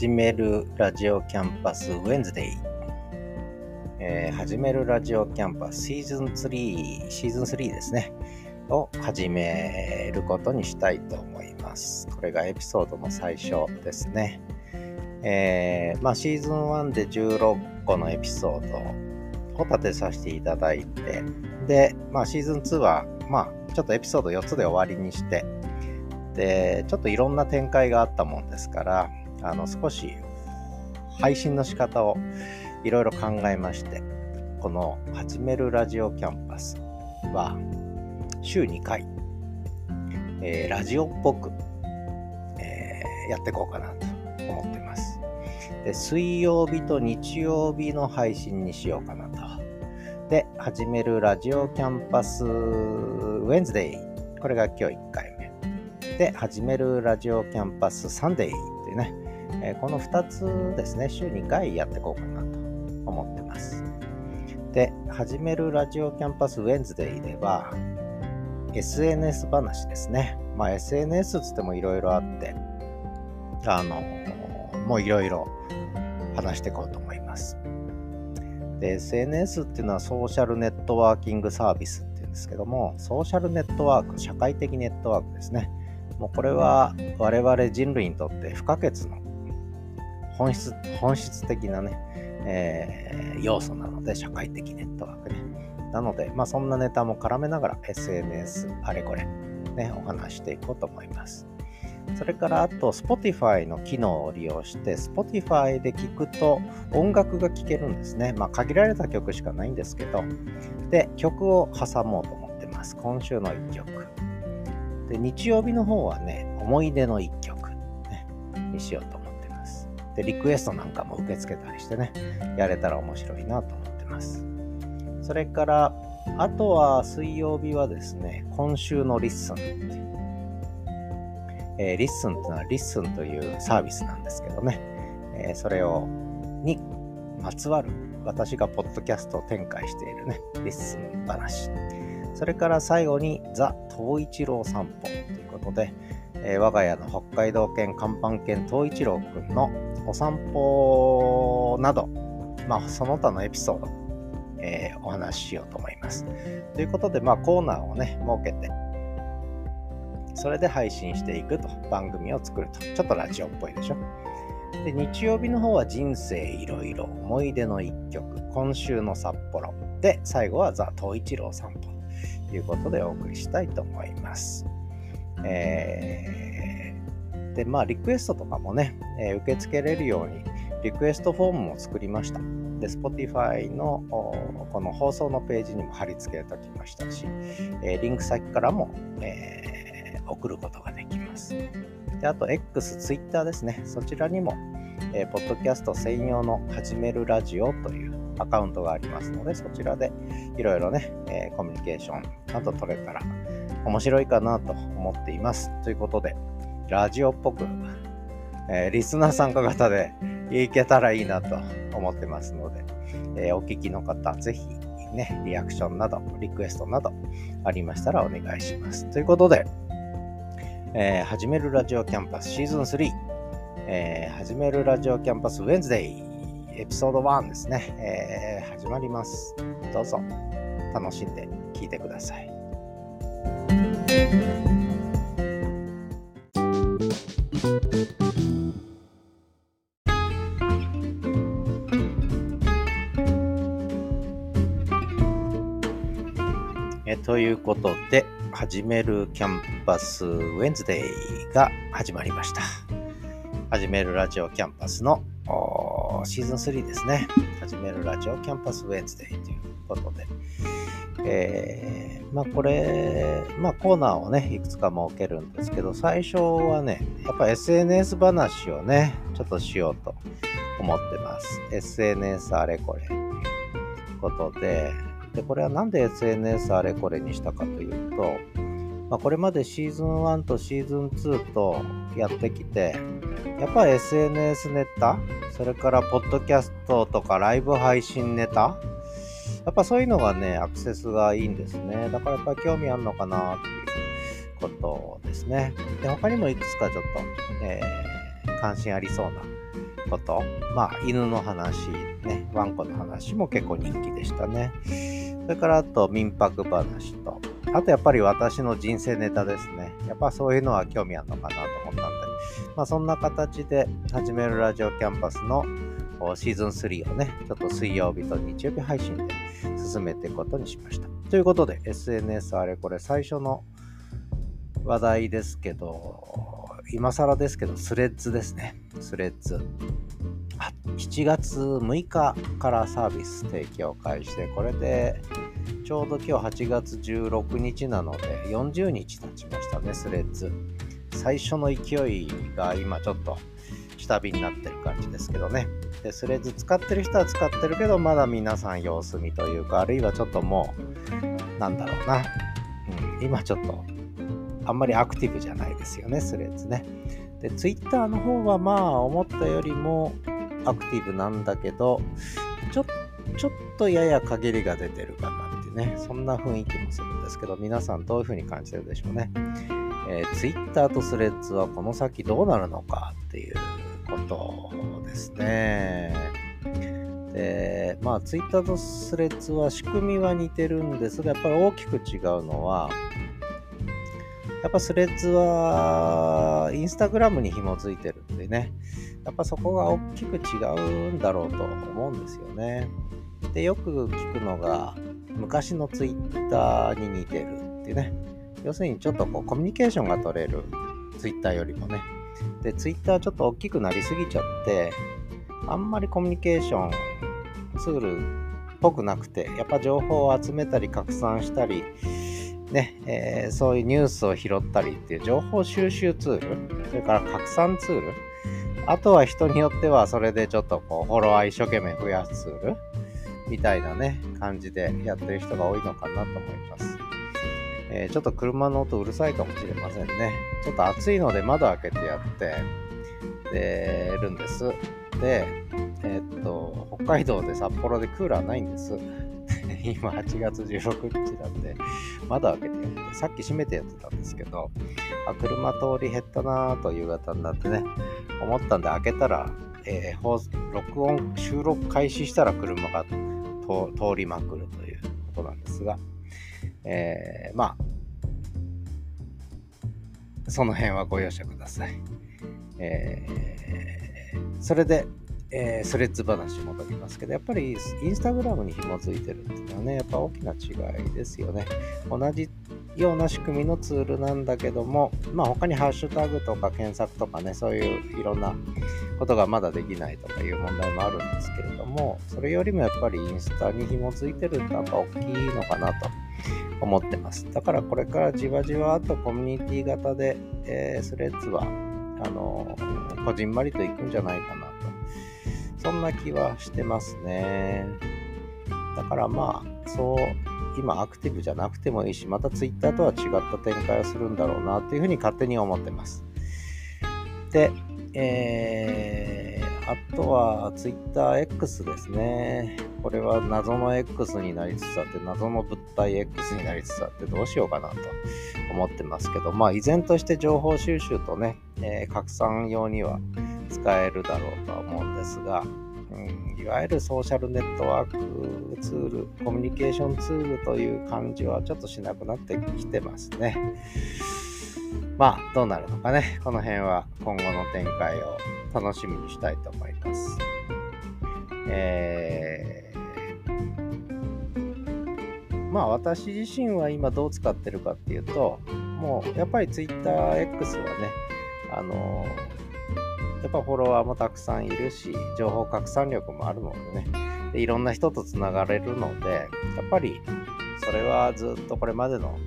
始めるラジオキャンパスウェンズデイ、えー、始めるラジオキャンパスシーズン3、シーズン3ですね、を始めることにしたいと思います。これがエピソードの最初ですね。えー、まあ、シーズン1で16個のエピソードを立てさせていただいて、で、まあ、シーズン2は、まあ、ちょっとエピソード4つで終わりにして、で、ちょっといろんな展開があったもんですから、あの、少し配信の仕方をいろいろ考えまして、この始めるラジオキャンパスは週2回、えー、ラジオっぽく、えー、やっていこうかなと思ってます。で、水曜日と日曜日の配信にしようかなと。で、始めるラジオキャンパスウェンズデイ。これが今日1回目。で、はじめるラジオキャンパス Sunday っていうね、え、この2つですね、週2回やっていこうかなと思ってます。で、はじめるラジオキャンパス Wednesday では、SNS 話ですね。まあ SNS つってもいろいろあって、あの、もういろいろ話していこうと思います。で、SNS っていうのはソーシャルネットワーキングサービスっていうんですけども、ソーシャルネットワーク、社会的ネットワークですね。もうこれは我々人類にとって不可欠の本質本質的なね、えー、要素なので、社会的ネットワークね。なので、まあそんなネタも絡めながら SNS あれこれ、ね、お話していこうと思います。それからあと Spotify の機能を利用して Spotify で聴くと音楽が聴けるんですね。まあ限られた曲しかないんですけど、で、曲を挟もうと思ってます。今週の1曲。で、日曜日の方はね、思い出の1曲、ね、にしようと。で、リクエストなんかも受け付けたりしてね、やれたら面白いなと思ってます。それから、あとは水曜日はですね、今週の LISTEN っていうえー、 LISTEN というのは LISTEN というサービスなんですけどね、えー、それを、にまつわる私がポッドキャストを展開しているね、 LISTEN 話。それから最後に、ザ・東一郎散歩ということで、えー、我が家の北海道犬、看板犬、東一郎くんのお散歩など、まあ、その他のエピソード、えー、お話ししようと思います。ということで、まあ、コーナーをね、設けて、それで配信していくと、番組を作ると。ちょっとラジオっぽいでしょ。で、日曜日の方は人生いろいろ、思い出の一曲、今週の札幌。で、最後はザ・東一郎散歩ということでお送りしたいと思います。えー、で、まあ、リクエストとかもね、えー、受け付けれるように、リクエストフォームも作りました。で、Spotify のこの放送のページにも貼り付けておきましたし、えー、リンク先からも、えー送ることができます。であと X、Twitter ですね。そちらにも、えー、ポッドキャスト専用の始めるラジオというアカウントがありますので、そちらでいろいろね、えー、コミュニケーションなど取れたら面白いかなと思っています。ということで、ラジオっぽく、えー、リスナー参加型でいけたらいいなと思ってますので、えー、お聞きの方、ぜひね、リアクションなど、リクエストなどありましたらお願いします。ということで、えー、始めるラジオキャンパスシーズン3、えー、始めるラジオキャンパスウェンズデイエピソード1ですね、えー、始まります。どうぞ楽しんで聴いてください。ということで、はじめるキャンパス Wednesday が始まりました。はじめるラジオキャンパスのシーズン3ですね。はじめるラジオキャンパス Wednesday ということで。えー、まあこれ、まあコーナーをね、いくつか設けるんですけど、最初はね、やっぱ SNS 話をね、ちょっとしようと思ってます。SNS あれこれということで、で、これはなんで SNS あれこれにしたかというと、まあ、これまでシーズン1とシーズン2とやってきて、やっぱ SNS ネタ、それからポッドキャストとかライブ配信ネタ、やっぱそういうのがね、アクセスがいいんですね。だからやっぱり興味あるのかなっていうことですね。で、他にもいくつかちょっと、えー、関心ありそうなこと、まあ、犬の話、ね、ワンコの話も結構人気でしたね。それからあと民泊話と、あとやっぱり私の人生ネタですね。やっぱそういうのは興味あるのかなと思ったんで、まあそんな形で始めるラジオキャンパスのシーズン3をね、ちょっと水曜日と日曜日配信で進めていくことにしました。ということで、SNS あれこれ最初の話題ですけど、今更ですけど、スレッズですね。スレッズ。7月6日からサービス提供開始で、これでちょうど今日8月16日なので40日経ちましたね、スレッズ。最初の勢いが今ちょっと下火になってる感じですけどね。で、スレッズ使ってる人は使ってるけど、まだ皆さん様子見というか、あるいはちょっともう、なんだろうな。うん、今ちょっと、あんまりアクティブじゃないですよね、スレッズね。で、ツイッターの方はまあ、思ったよりもアクティブなんだけど、ちょちょっとやや陰りが出てるかなってね、そんな雰囲気もするんですけど、皆さんどういう風に感じてるでしょうね。えー、ツイッターとスレッズはこの先どうなるのかっていうことですね。で、まあ、ツイッターとスレッズは仕組みは似てるんですが、やっぱり大きく違うのは、やっぱスレッズはインスタグラムに紐づいてるんでね、やっぱそこが大きく違うんだろうと思うんですよね。で、よく聞くのが、昔のツイッターに似てるってね。要するにちょっとこうコミュニケーションが取れるツイッターよりもね。で、ツイッターちょっと大きくなりすぎちゃって、あんまりコミュニケーションツールっぽくなくて、やっぱ情報を集めたり拡散したり、ね、えー、そういうニュースを拾ったりっていう情報収集ツール、それから拡散ツール、あとは人によってはそれでちょっとこうフォロワー一生懸命増やすツールみたいなね、感じでやってる人が多いのかなと思います。えー、ちょっと車の音うるさいかもしれませんね。ちょっと暑いので窓開けてやってでるんです。で、えー、っと、北海道で札幌でクーラーないんです。今8月16日なんで、窓開けてやって、さっき閉めてやってたんですけど、あ、車通り減ったなぁと夕方になってね、思ったんで開けたら、えー、録音、収録開始したら車が通りまくるということなんですが、えー、まあ、その辺はご容赦ください。えー、それで、えー、スレッズ話戻りますけど、やっぱりインスタグラムに紐づいてるっていうのはね、やっぱ大きな違いですよね。同じような仕組みのツールなんだけども、まあ他にハッシュタグとか検索とかね、そういういろんなことがまだできないとかいう問題もあるんですけれども、それよりもやっぱりインスタに紐づいてるってやっぱ大きいのかなと思ってます。だからこれからじわじわとコミュニティ型で、えー、スレッズは、あのー、こじんまりといくんじゃないかな。そんな気はしてますね。だからまあ、そう今アクティブじゃなくてもいいし、また Twitter とは違った展開をするんだろうなっていうふうに勝手に思ってます。で、えー、あとは TwitterX ですね。これは謎の X になりつつあって、謎の物体 X になりつつあってどうしようかなと思ってますけど、まあ依然として情報収集とね、えー、拡散用には使えるだろうとは思うんですが、うん、いわゆるソーシャルネットワークツール、コミュニケーションツールという感じはちょっとしなくなってきてますね。まあ、どうなるのかね。この辺は今後の展開を楽しみにしたいと思います。えー、まあ私自身は今どう使ってるかっていうと、もうやっぱり TwitterX はね、あのやっぱフォロワーもたくさんいるし、情報拡散力もあるのでね、でいろんな人とつながれるので、やっぱりそれはずっとこれまでの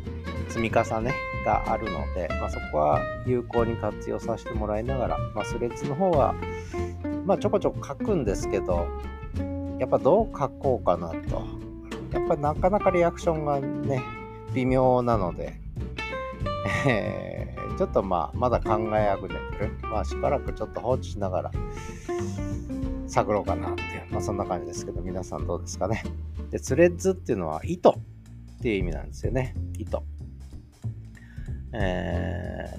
積み重ねがあるので、まあ、そこは有効に活用させてもらいながら、まあ、スレッズの方は、まあ、ちょこちょこ書くんですけど、やっぱどう書こうかなと。やっぱなかなかリアクションがね、微妙なので、えー、ちょっとまあ、まだ考えあぐねてる。まあ、しばらくちょっと放置しながら探ろうかなっていう、まあ、そんな感じですけど、皆さんどうですかね。で、スレッズっていうのは糸っていう意味なんですよね。糸。え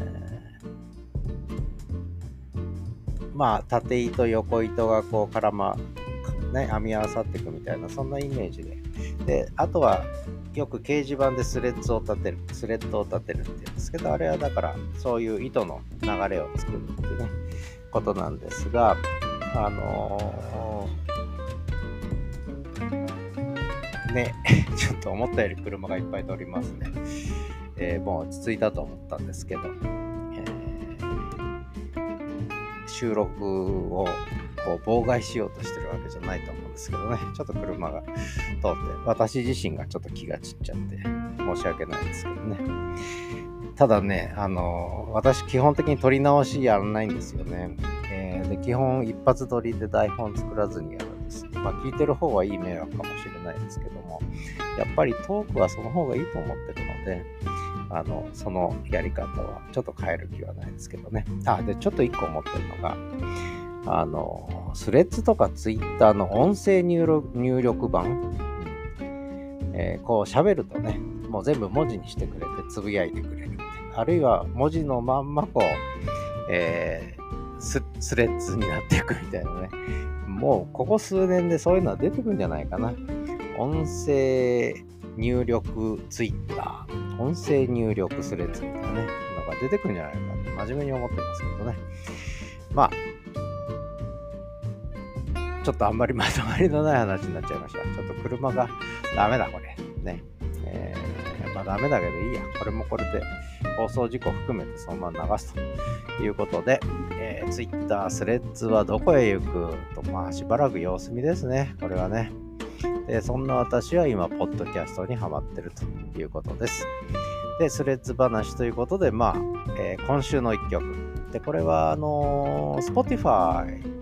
ー、まあ、縦糸、横糸がこう絡ま、ね、編み合わさっていくみたいな、そんなイメージで。で、あとは、よく掲示板でスレッズを立てる、スレッドを立てるって言うんですけど、あれはだから、そういう糸の流れを作るっていうね、ことなんですが、あのー、ね、ちょっと思ったより車がいっぱい通りますね。えー、もう落ち着いたと思ったんですけどえ、収録をこう妨害しようとしてるわけじゃないと思うんですけどね、ちょっと車が通って、私自身がちょっと気が散っちゃって、申し訳ないんですけどね。ただね、あの、私基本的に撮り直しやらないんですよね。えー、で基本一発撮りで台本作らずにやるんです。まあ聞いてる方はいい迷惑かもしれないですけども、やっぱりトークはその方がいいと思ってるので、あの、そのやり方はちょっと変える気はないですけどね。あ、で、ちょっと一個思ってるのが、あの、スレッズとかツイッターの音声入力入力版、えー、こう喋るとね、もう全部文字にしてくれてつぶやいてくれる。あるいは文字のまんまこう、えー、ススレッズになっていくみたいなね。もうここ数年でそういうのは出てくるんじゃないかな。音声入力ツイッター、音声入力スレッズみたいなね、のが出てくるんじゃないかって真面目に思ってますけどね。まあ、ちょっとあんまりまとまりのない話になっちゃいました。ちょっと車がダメだ、これ。ね。えー、まあダメだけどいいや。これもこれで放送事故含めてそのまま流すということで、えー、Twitter、スレッズはどこへ行くと、まあしばらく様子見ですね。これはね。でそんな私は今、ポッドキャストにハマってるということです。で、スレッズ話ということで、まあ、えー、今週の一曲。で、これは、あのー、Spotify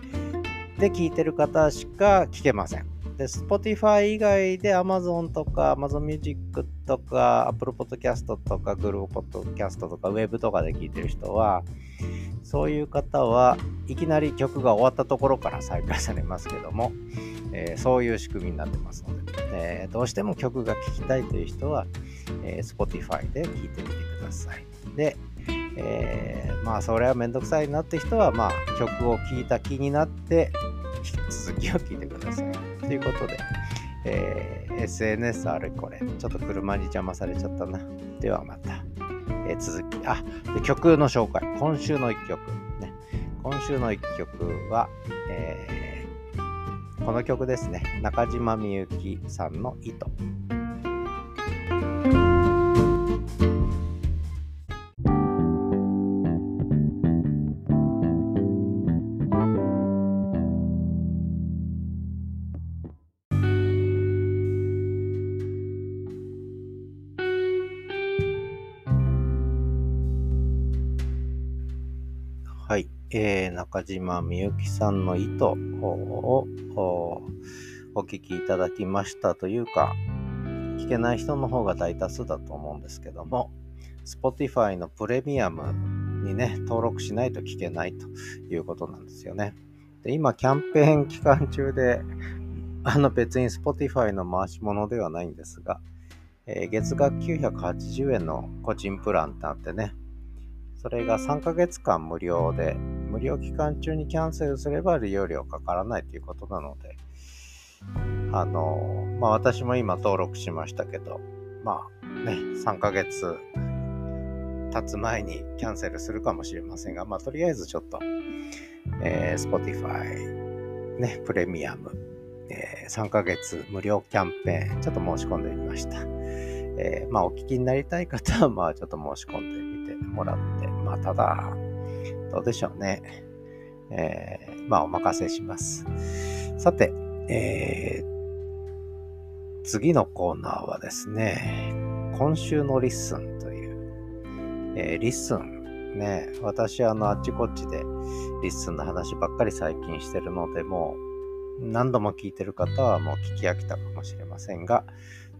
で聴いてる方しか聴けません。で、Spotify 以外で Amazon とか Amazon Music とか Apple Podcast とか Google Podcast とか Web とかで聴いてる人は、そういう方はいきなり曲が終わったところから再開されますけども、えー、そういう仕組みになってますので、えー、どうしても曲が聴きたいという人は、えー、Spotify で聴いてみてください。で、えー、まあそれはめんどくさいなって人は、まあ曲を聴いた気になって続きを聞いてください。ということで、えー、SNS あれこれ、ちょっと車に邪魔されちゃったな。ではまた。えー、続き、あで、曲の紹介。今週の一曲。ね、今週の一曲は、えーこの曲ですね。中島みゆきさんの糸。えー、中島みゆきさんの糸をお聞きいただきましたというか、聞けない人の方が大多数だと思うんですけども、Spotify のプレミアムにね、登録しないと聞けないということなんですよね。で今、キャンペーン期間中で、あの別に Spotify の回し物ではないんですが、えー、月額980円の個人プランってあってね、それが3ヶ月間無料で、無料期間中にキャンセルすれば利用料かからないということなので、あの、まあ私も今登録しましたけど、まあね、3ヶ月経つ前にキャンセルするかもしれませんが、まあとりあえずちょっと、えー、Spotify、ね、プレミアム、えー、3ヶ月無料キャンペーン、ちょっと申し込んでみました。えー、まあお聞きになりたい方は、まあちょっと申し込んでみてもらって、あ、ただ、どうでしょうね。えー、まあ、お任せします。さて、えー、次のコーナーはですね、今週の LISTEN という、えー、 LISTEN、ね、私、あの、あっちこっちで LISTEN の話ばっかり最近してるので、もう、何度も聞いてる方はもう聞き飽きたかもしれませんが、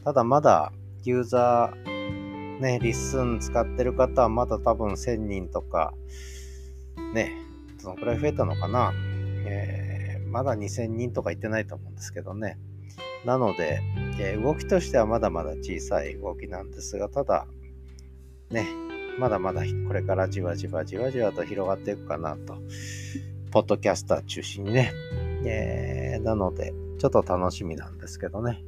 ただまだユーザー、ね、 LISTEN 使ってる方はまだ多分1000人とか、ね、どのくらい増えたのかな、えー、まだ2000人とか行ってないと思うんですけどね。なので、えー、動きとしてはまだまだ小さい動きなんですが、ただ、ね、まだまだこれからじわじわじわじわと広がっていくかなとポッドキャスター中心にね。えー、なので、ちょっと楽しみなんですけどね。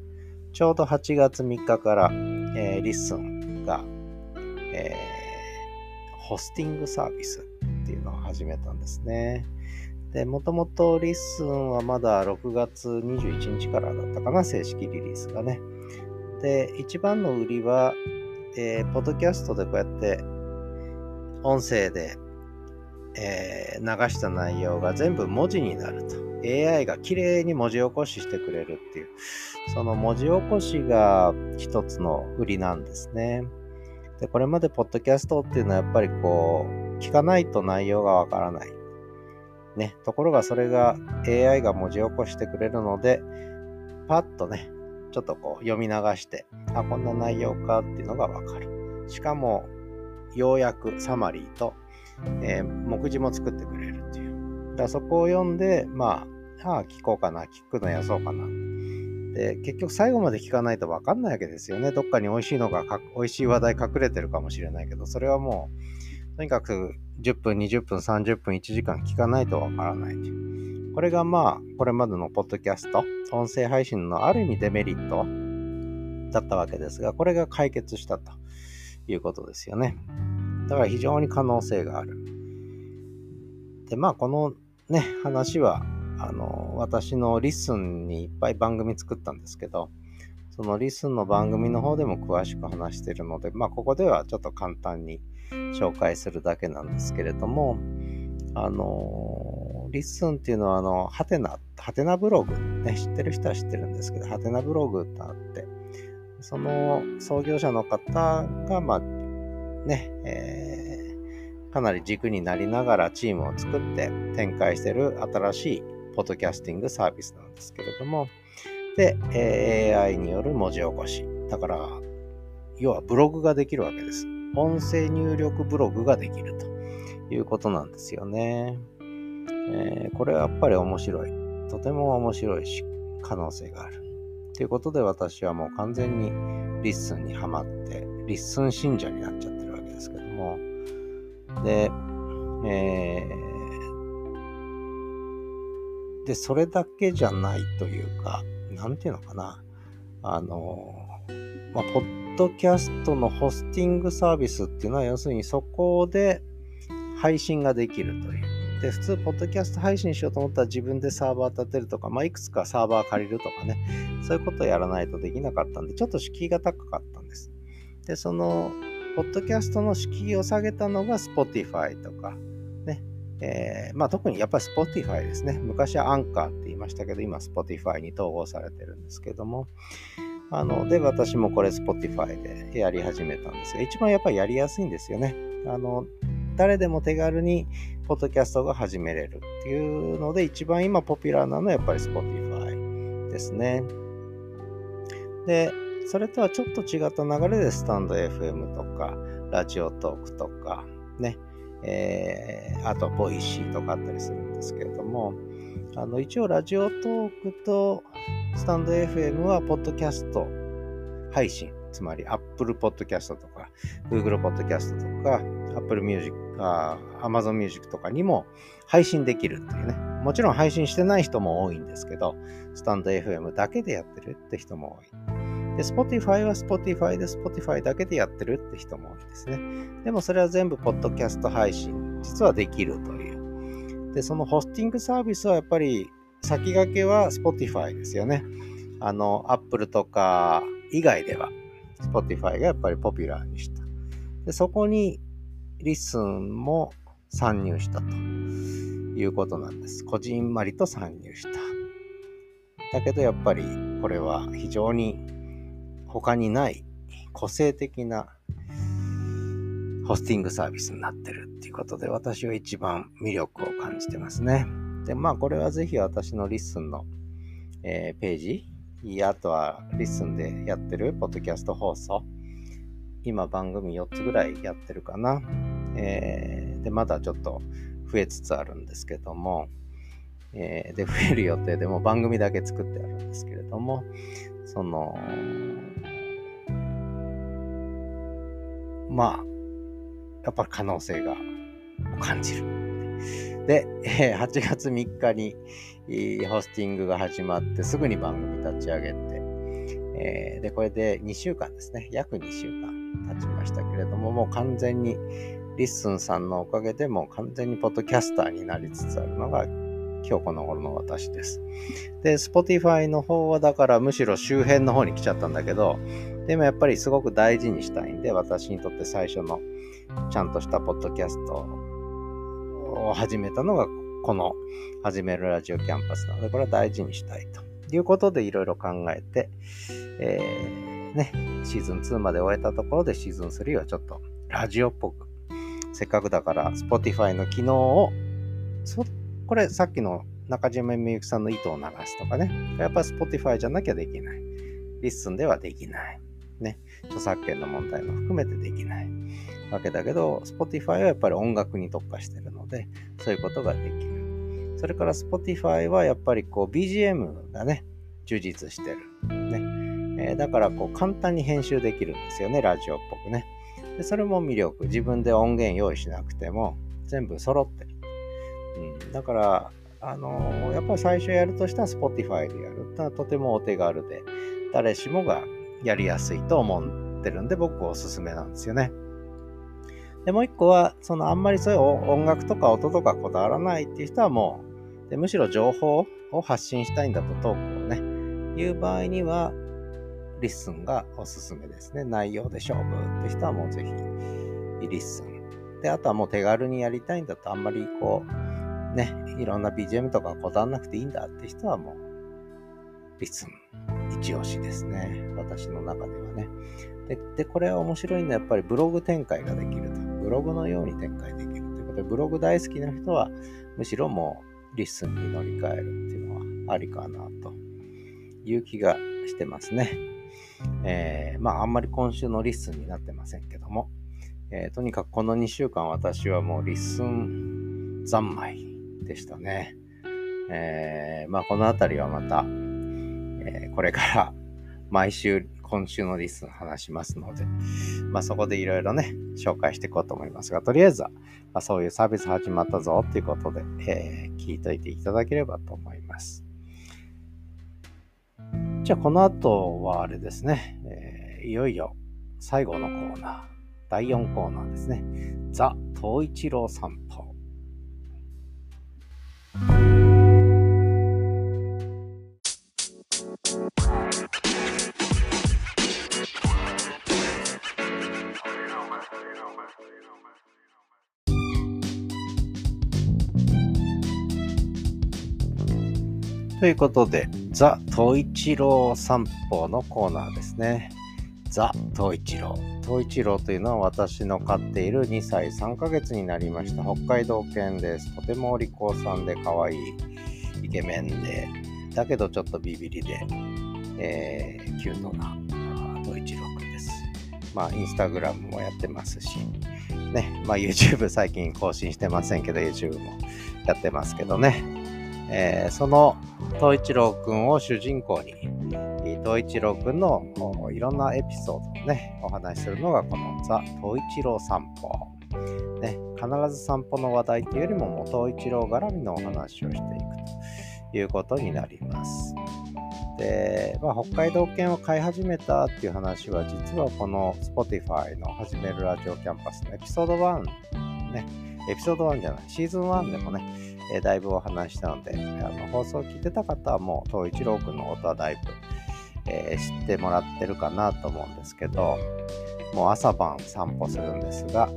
ちょうど8月3日から、えー、 LISTEN が、えー、ホスティングサービスっていうのを始めたんですね。で、もともと LISTEN はまだ6月21日からだったかな、正式リリースがね。で、一番の売りは、えー、ポッドキャストでこうやって音声で、えー、流した内容が全部文字になると。AI が綺麗に文字起こししてくれるっていう、その文字起こしが一つの売りなんですね。で、これまでポッドキャストっていうのはやっぱりこう、聞かないと内容がわからない。ね、ところがそれが AI が文字起こしてくれるので、パッとね、ちょっとこう読み流して、あ、こんな内容かっていうのがわかる。しかも、要約、サマリーと、えー、目次も作ってくれるっていう。だそこを読んで、まあ、ああ、聞こうかな、聞くのやそうかな。で、結局最後まで聞かないとわかんないわけですよね。どっかに美味しいのが、美味しい話題隠れてるかもしれないけど、それはもう、とにかく10分、20分、30分、1時間聞かないとわからない。これがまあ、これまでのポッドキャスト、音声配信のある意味デメリットだったわけですが、これが解決したということですよね。だから非常に可能性がある。で、まあ、このね、話は、あの、私の LISTEN にいっぱい番組作ったんですけど、その LISTEN の番組の方でも詳しく話してるので、まあ、ここではちょっと簡単に紹介するだけなんですけれども、あの、 LISTEN っていうのは、あの、はてな、はてなブログ、ね、知ってる人は知ってるんですけど、はてなブログってあって、その創業者の方が、まあ、ね、えー、かなり軸になりながらチームを作って展開してる新しいポッドキャスティングサービスなんですけれども、で、AI による文字起こし。だから、要はブログができるわけです。音声入力ブログができるということなんですよね。えー、これはやっぱり面白い。とても面白いし、可能性がある。ということで私はもう完全に LISTEN にはまって、 LISTEN 信者になっちゃってるわけですけども。で、えー、で、それだけじゃないというか、なんていうのかな。あの、まあ、ポッドキャストのホスティングサービスっていうのは、要するにそこで配信ができるという。で、普通、ポッドキャスト配信しようと思ったら自分でサーバー立てるとか、まあ、いくつかサーバー借りるとかね、そういうことをやらないとできなかったんで、ちょっと敷居が高かったんです。で、その、ポッドキャストの敷居を下げたのが Spotify とか、えー、まあ特にやっぱり Spotify ですね。昔はアンカーって言いましたけど、今 Spotify に統合されてるんですけども、あの、で、私もこれ Spotify でやり始めたんですが、一番やっぱりやりやすいんですよね。あの、誰でも手軽にポッドキャストが始めれるっていうので、一番今ポピュラーなのはやっぱり Spotify ですね。で、それとはちょっと違った流れでスタンド FM とか、 Radiotalk とか、ね、えー、あと Voicy とかあったりするんですけれども、あの、一応 Radiotalk とスタンド FM はポッドキャスト配信、つまり Apple Podcast とか Google Podcast とか Apple Music、あ Amazon Music とかにも配信できるっていうね。もちろん配信してない人も多いんですけど、スタンド FM だけでやってるって人も多い。で、Spotify は Spotify で Spotify だけでやってるって人も多いですね。でもそれは全部ポッドキャスト配信、実はできるという。で、そのホスティングサービスはやっぱり先駆けは Spotify ですよね。あの、Apple とか以外では Spotify がやっぱりポピュラーにした。で、そこにリスンも参入したということなんです。こじんまりと参入した。だけどやっぱりこれは非常に他にない個性的なホスティングサービスになってるっていうことで私は一番魅力を感じてますね。で、まあこれはぜひ私の LISTEN の、えー、ページ、あとは LISTEN でやってるポッドキャスト放送、今番組4つぐらいやってるかな。えー、で、まだちょっと増えつつあるんですけども、えー、で、増える予定でも番組だけ作ってあるんですけれども、その、まあ、やっぱり可能性が感じる。で、8月3日にホスティングが始まってすぐに番組立ち上げて、え、で、これで2週間ですね。約2週間経ちましたけれども、もう完全に LISTEN さんのおかげでもう完全にポッドキャスターになりつつあるのが今日この頃の私です。で、Spotify の方はだからむしろ周辺の方に来ちゃったんだけど、でもやっぱりすごく大事にしたいんで、私にとって最初のちゃんとしたポッドキャストを始めたのがこの始めるラジオキャンパスなので、これは大事にしたいということでいろいろ考えて、えー、ね、シーズン2まで終えたところでシーズン3はちょっとラジオっぽく、せっかくだから Spotify の機能をそっこれさっきの中島みゆきさんの糸を流すとかね。やっぱり Spotify じゃなきゃできない。 LISTEN ではできない。ね。著作権の問題も含めてできないわけだけど、Spotify はやっぱり音楽に特化してるので、そういうことができる。それから Spotify はやっぱりこう BGM がね、充実してる。ね。えー、だからこう簡単に編集できるんですよね、ラジオっぽくね。でそれも魅力。自分で音源用意しなくても全部揃ってる。うん、だから、あの、やっぱり最初やるとしたら Spotify でやるってのはとてもお手軽で、誰しもがやりやすいと思ってるんで、僕おすすめなんですよね。で、もう一個は、そのあんまりそういう音楽とか音とかこだわらないっていう人はもう、でむしろ情報を発信したいんだとトークをね、いう場合には、 LISTEN がおすすめですね。内容で勝負って人はもうぜひ、 LISTEN。で、あとはもう手軽にやりたいんだとあんまりこう、ね、いろんな BGM とかこだわんなくていいんだって人はもう、 LISTEN、一押しですね。私の中ではね。で、でこれは面白いのはやっぱりブログ展開ができると。ブログのように展開できるということで、ブログ大好きな人は、むしろもう LISTEN に乗り換えるっていうのはありかなという気がしてますね。えー、まああんまり今週の LISTEN になってませんけども、えー、とにかくこの2週間私はもう LISTEN 三昧でしたね。えー、まあこのあたりはまた、えー、これから毎週今週の LISTEN 話しますので、まあそこでいろいろね、紹介していこうと思いますが、とりあえずは、まあ、そういうサービス始まったぞっていうことで、えー、聞いといていただければと思います。じゃあこの後はあれですね、え、いよいよ最後のコーナー、第4コーナーですね。ザ・東一郎散歩。ということで、ザ・東一郎散歩のコーナーですね。ザ・東一郎。東一郎というのは私の飼っている2歳3ヶ月になりました北海道犬です。とてもお利口さんで可愛いイケメンで、だけどちょっとビビリで、えー、キュートな東一郎くんです。まあ、インスタグラムもやってますし、ね、まあ YouTube 最近更新してませんけど、YouTube もやってますけどね。えー、その東一郎くんを主人公に、東一郎くんのいろんなエピソードをね、お話しするのがこのザ・東一郎散歩。ね、必ず散歩の話題というよりも、もう東一郎絡みのお話をしていくということになります。で、まあ、北海道犬を飼い始めたっていう話は、実はこの Spotify の始めるラジオキャンパスのエピソード1、ね、エピソード1じゃない、シーズン1でもね、え、だいぶお話したので、あの放送を聞いてた方はもう、東一郎くんのことはだいぶ、えー、知ってもらってるかなと思うんですけど、もう朝晩散歩するんですが、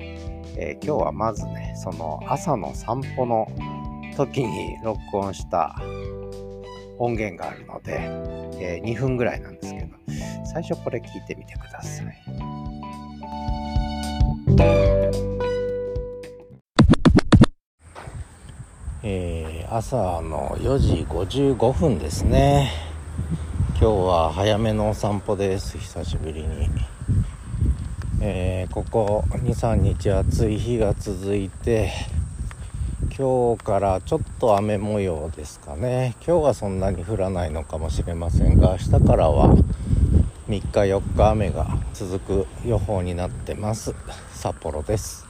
えー、今日はまずね、その朝の散歩の時に録音した音源があるので、えー、2分ぐらいなんですけど、最初これ聞いてみてください。えー、朝の4時55分ですね。今日は早めのお散歩です。久しぶりに。えー、ここ2、3日暑い日が続いて、今日からちょっと雨模様ですかね。今日はそんなに降らないのかもしれませんが、明日からは3日4日雨が続く予報になってます。札幌です。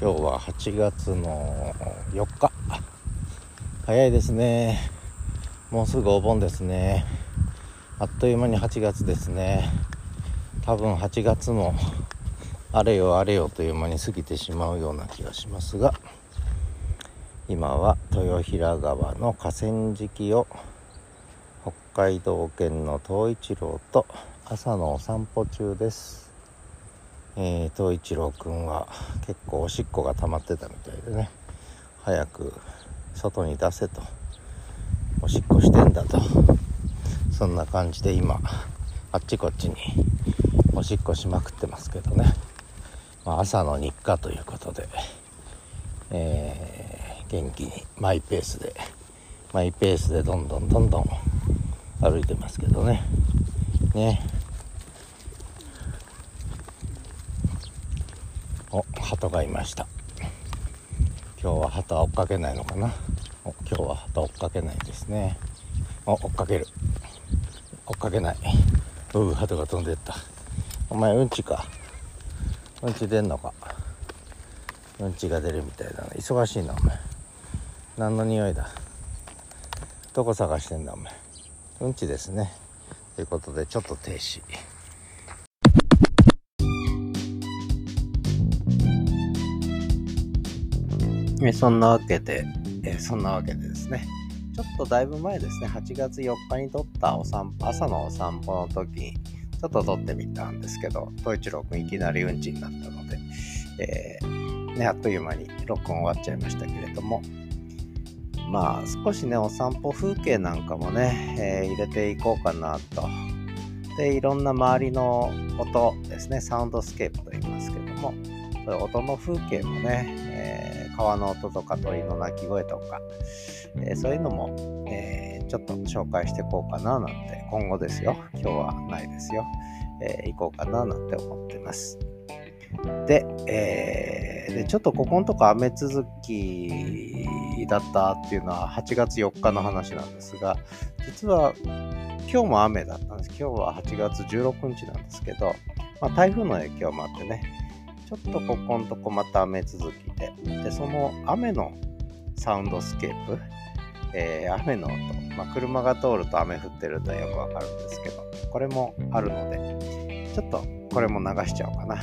今日は8月の4日早いですねもうすぐお盆ですねあっという間に8月ですね。多分8月もあれよあれよという間に過ぎてしまうような気がしますが今は豊平川の河川敷を北海道犬の東一郎と朝のお散歩中です、えー、東一郎くんは結構おしっこが溜まってたみたいでね。早く外に出せとおしっこしてんだと。そんな感じで今あっちこっちにおしっこしまくってますけどね、まあ、朝の日課ということで、えー、元気にマイペースでマイペースでどんどんどんどん歩いてますけどね。ね。お鳩がいました。今日は鳩は追っかけないのかな？今日は鳩追っかけないですね。お追っかける。かけない。うう鳩が飛んでった。お前うんちか。うんち出んのか。うんちが出るみたいだな。忙しいなお前。何の匂いだ。どこ探してんだお前。うんちですね。ということでちょっと停止。えそんなわけで、えそんなわけでですね。ちょっとだいぶ前ですね。8月4日に撮ったお散歩朝のお散歩の時にちょっと撮ってみたんですけど東一郎くんいきなりうんちになったので、えー、ね、あっという間に録音終わっちゃいましたけれども。まあ少しねお散歩風景なんかもね、えー、入れていこうかなと。でいろんな周りの音ですねサウンドスケープと言いますけどもそういう音の風景もね、えー、川の音とか鳥の鳴き声とか、え、そういうのも、えちょっと紹介していこうかななんて今後ですよ。今日はないですよ、え行こうかななんて思ってます。で,、えー、でちょっとここのとこ雨続きだったっていうのは8月4日の話なんですが、実は今日も雨だったんです。今日は8月16日なんですけど、まあ、台風の影響もあってね、ちょっとここのとこまた雨続きで、で、その雨のサウンドスケープ、えー、雨の音、まあ、車が通ると雨降ってるとよくわかるんですけど、これもあるので、ちょっとこれも流しちゃおうかな。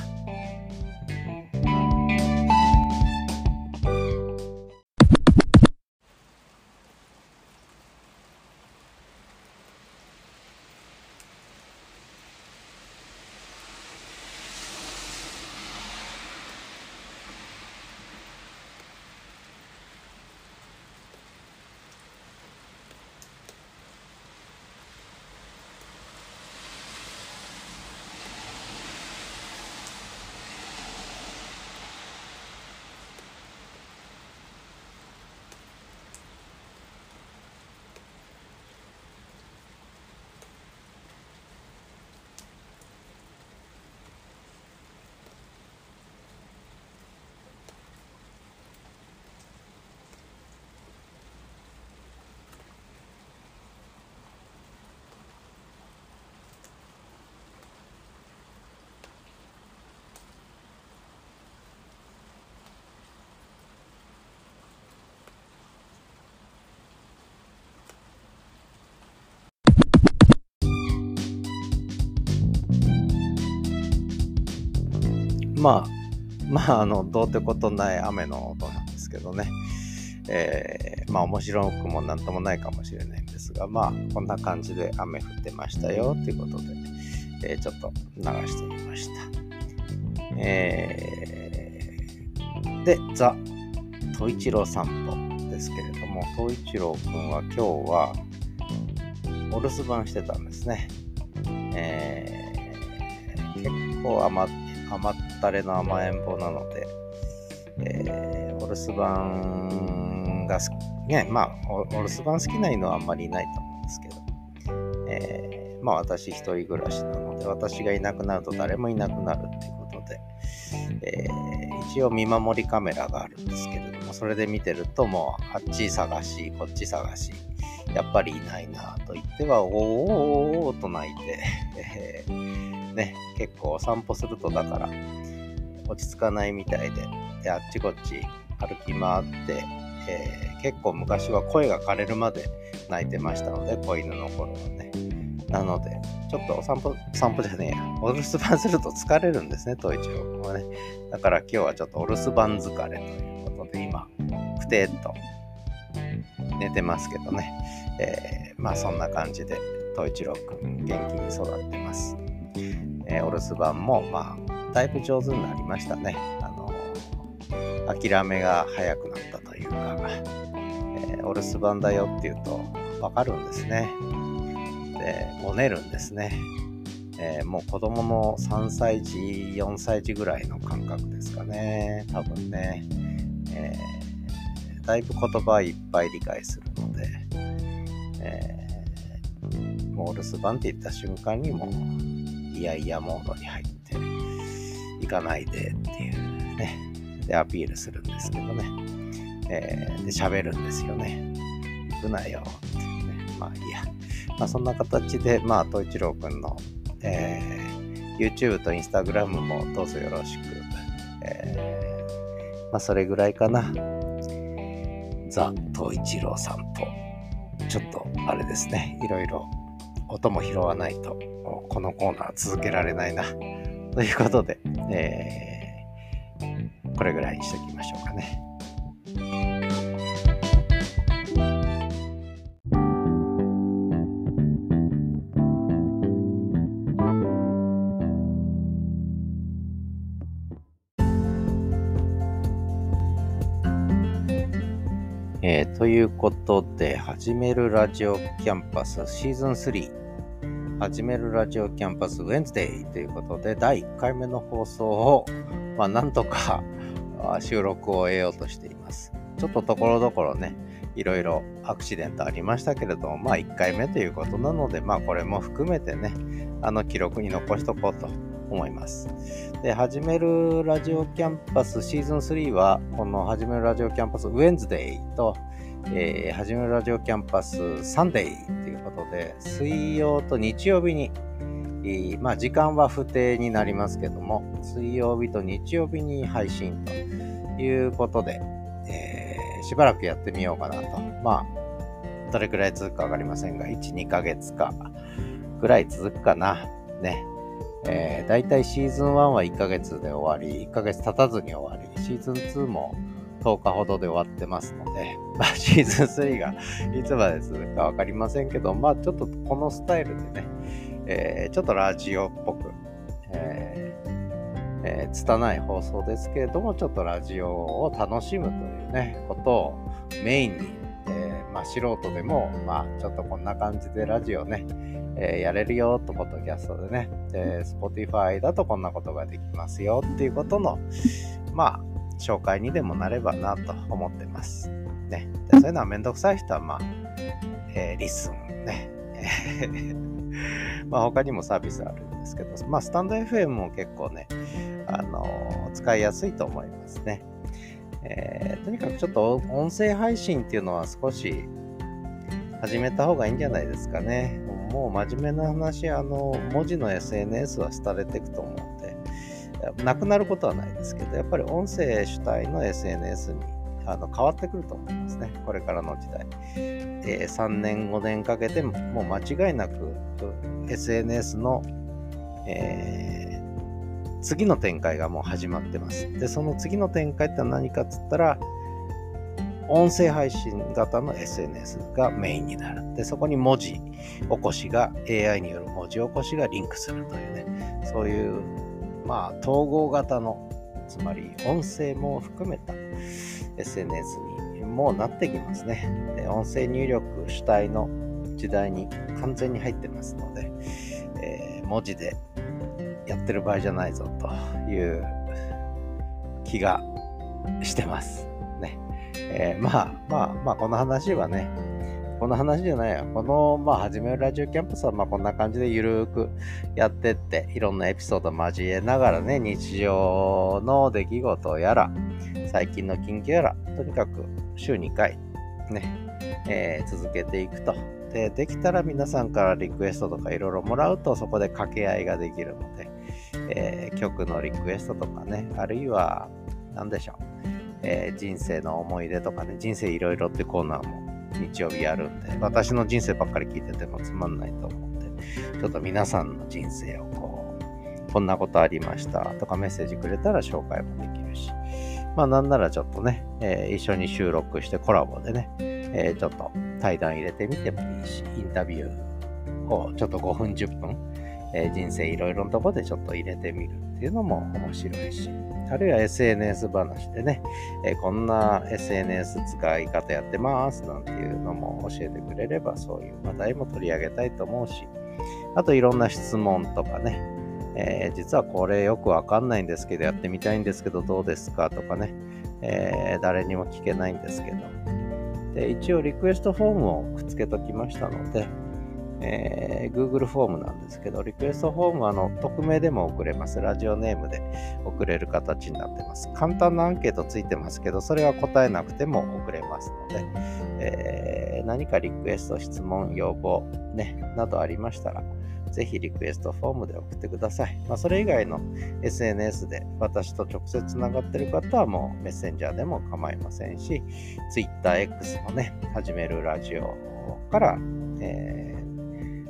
まあ、まあ、あの、どうってことない雨の音なんですけどね。えー、まあ面白くもなんともないかもしれないんですが、まあこんな感じで雨降ってましたよということで、えー、ちょっと流してみました。えー、で、ザ・トイチロー散歩ですけれども、トイチローくんは今日はお留守番してたんですね。えー、結構余甘ったれの甘えん坊なので、えー、お留守番が好き、ね、まあお、お留守番好きな犬はあんまりいないと思うんですけど、えー、まあ私一人暮らしなので、私がいなくなると誰もいなくなるっていうことで、えー、一応見守りカメラがあるんですけれども、それで見てるともう、あっち探し、こっち探し、やっぱりいないなと言っては、おーおーおーと泣いて、えーね、結構お散歩するとだから、落ち着かないみたいで、であっちこっち歩き回って、えー、結構昔は声が枯れるまで泣いてましたので、子犬の頃はね。なので、ちょっとお散歩、散歩じゃねえや。お留守番すると疲れるんですね、東一郎君はね。だから今日はちょっとお留守番疲れということで、今、くてっと寝てますけどね。えー、まあそんな感じで、東一郎君、元気に育ってます。えー、お留守番も、まあ、だいぶ上手になりましたね。あの、諦めが早くなったというか、えー、お留守番だよって言うと、わかるんですね。で、おねるんですね。えー、もう子供の3歳児、4歳児ぐらいの感覚ですかね。多分ね。えー、だいぶ言葉いっぱい理解するので、えー、もうお留守番って言った瞬間にもイヤイヤモードに入って、行かないでっていうね、で、アピールするんですけどね、えー、で、喋るんですよね。行くなよっていうね、まあいいや。まあそんな形で、まあ、東一郎くんの、えー、YouTube と Instagram もどうぞよろしく、えー、まあそれぐらいかな。ザ・東一郎さんと、ちょっとあれですね、いろいろ音も拾わないと、このコーナー続けられないな。ということで、えー、これぐらいにしときましょうかね。えー、ということで、始めるラジオキャンパスシーズン3。始めるラジオキャンパス Wednesday ということで、第1回目の放送を、まあ、なんとか 収録を得ようとしています。ちょっとところどころね、いろいろアクシデントありましたけれども、まあ1回目ということなので、まあこれも含めてね、あの記録に残しとこうと思います。で、始めるラジオキャンパスシーズン3は、この始めるラジオキャンパス Wednesday と、えー、始めるラジオキャンパス Sunday ということで、水曜と日曜日に、まあ時間は不定になりますけども、水曜日と日曜日に配信ということで、えー、しばらくやってみようかなと。まあ、どれくらい続くかわかりませんが、1、2ヶ月かぐらい続くかな。ね。えー、だいたいシーズン1は1ヶ月で終わり、1ヶ月経たずに終わり、シーズン2も10日ほどで終わってますので、まあ、シーズン3がいつまで続くかわかりませんけど、まあ、ちょっとこのスタイルでね、えー、ちょっとラジオっぽく、えーえー、拙い放送ですけれども、ちょっとラジオを楽しむというね、ことをメインに、えー、まあ、素人でも、まあ、ちょっとこんな感じでラジオね、えー、やれるよと、ポッドキャストでね、で、Spotify だとこんなことができますよっていうことの、紹介にでもなればなと思ってます。ね。でそういうのはめんどくさい人は、まあ、えー、リスンね。まあ他にもサービスあるんですけど、まあスタンド FM も結構ね、あのー、使いやすいと思いますね。えー、とにかくちょっと音声配信っていうのは少し始めた方がいいんじゃないですかね。もう真面目な話、あの、文字の SNS は廃れていくと思うなくなることはないですけど、やっぱり音声主体の SNS にあの変わってくると思いますね。これからの時代。えー、3年、5年かけてもう間違いなく SNS の、えー、次の展開がもう始まってます。で、その次の展開って何かっつったら、音声配信型の SNS がメインになる。で、そこに文字起こしが、AI による文字起こしがリンクするというね、そういうまあ、統合型の、つまり音声も含めた SNS にもうなってきますね。音声入力主体の時代に完全に入ってますので、えー、文字でやってる場合じゃないぞという気がしてます。ね。えー、まあまあまあ、この話はね、この話じゃないよ。この、まあ、始めるラジオキャンパスは、まあ、こんな感じでゆるーくやってって、いろんなエピソード交えながらね、日常の出来事やら、最近の近況やら、とにかく週2回、ね、えー、続けていくと。で、できたら皆さんからリクエストとかいろいろもらうと、そこで掛け合いができるので、えー、曲のリクエストとかね、あるいは、何でしょう、えー、人生の思い出とかね、人生いろいろってコーナーも日曜日やるんで、私の人生ばっかり聞いててもつまんないと思って、ちょっと皆さんの人生をこう、こんなことありましたとかメッセージくれたら紹介もできるし、まあなんならちょっとね、えー、一緒に収録してコラボでね、えー、ちょっと対談入れてみてもいいし、インタビューをちょっと5分10分、え、人生いろいろなとこでちょっと入れてみるっていうのも面白いし、あるいは SNS 話でね、え、こんな SNS 使い方やってますなんていうのも教えてくれればそういう話題も取り上げたいと思うし、あといろんな質問とかね、えー、実はこれよくわかんないんですけどやってみたいんですけどどうですかとかね、えー、誰にも聞けないんですけど、で一応リクエストフォームをくっつけときましたので、えー、Google フォームなんですけど、リクエストフォームはあの匿名でも送れます。ラジオネームで送れる形になってます。簡単なアンケートついてますけど、それは答えなくても送れますので、えー、何かリクエスト、質問、要望、ね、などありましたら、ぜひリクエストフォームで送ってください。まあ、それ以外の SNS で私と直接つながっている方はもうメッセンジャーでも構いませんし、TwitterX のね、始めるラジオから、えー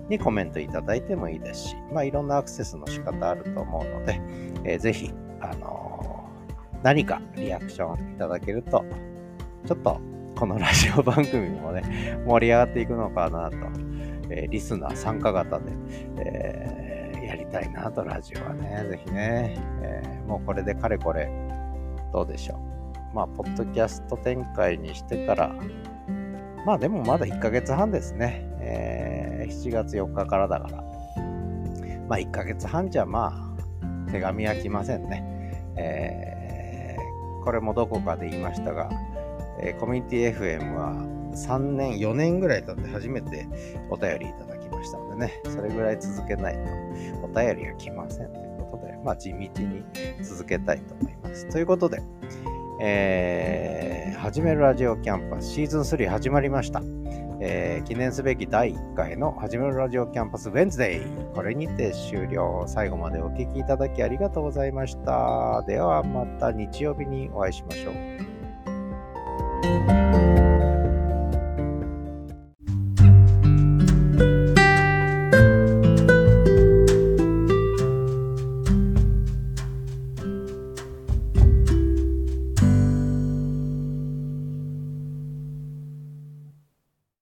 にコメントいただいてもいいですし、まあ、いろんなアクセスの仕方あると思うので、えー、ぜひ、あのー、何かリアクションいただけると、ちょっとこのラジオ番組もね、盛り上がっていくのかなと、えー、リスナー参加型で、えー、やりたいなと、ラジオはね、ぜひね、え、もうこれでかれこれ、どうでしょう。まあ、ポッドキャスト展開にしてから、まあでもまだ1ヶ月半ですね。えー、7月4日からだから。まあ1ヶ月半じゃまあ手紙は来ませんね。えー、これもどこかで言いましたが、えー、コミュニティ FM は3年、4年ぐらい経って初めてお便りいただきましたのでね、それぐらい続けないとお便りが来ませんということで、まあ地道に続けたいと思います。ということで、えー、始めるラジオキャンパスシーズン3始まりました。えー、記念すべき第1回のはじめるラジオキャンパスウェンズデイ。これにて終了。最後までお聴きいただきありがとうございました。ではまた日曜日にお会いしましょう。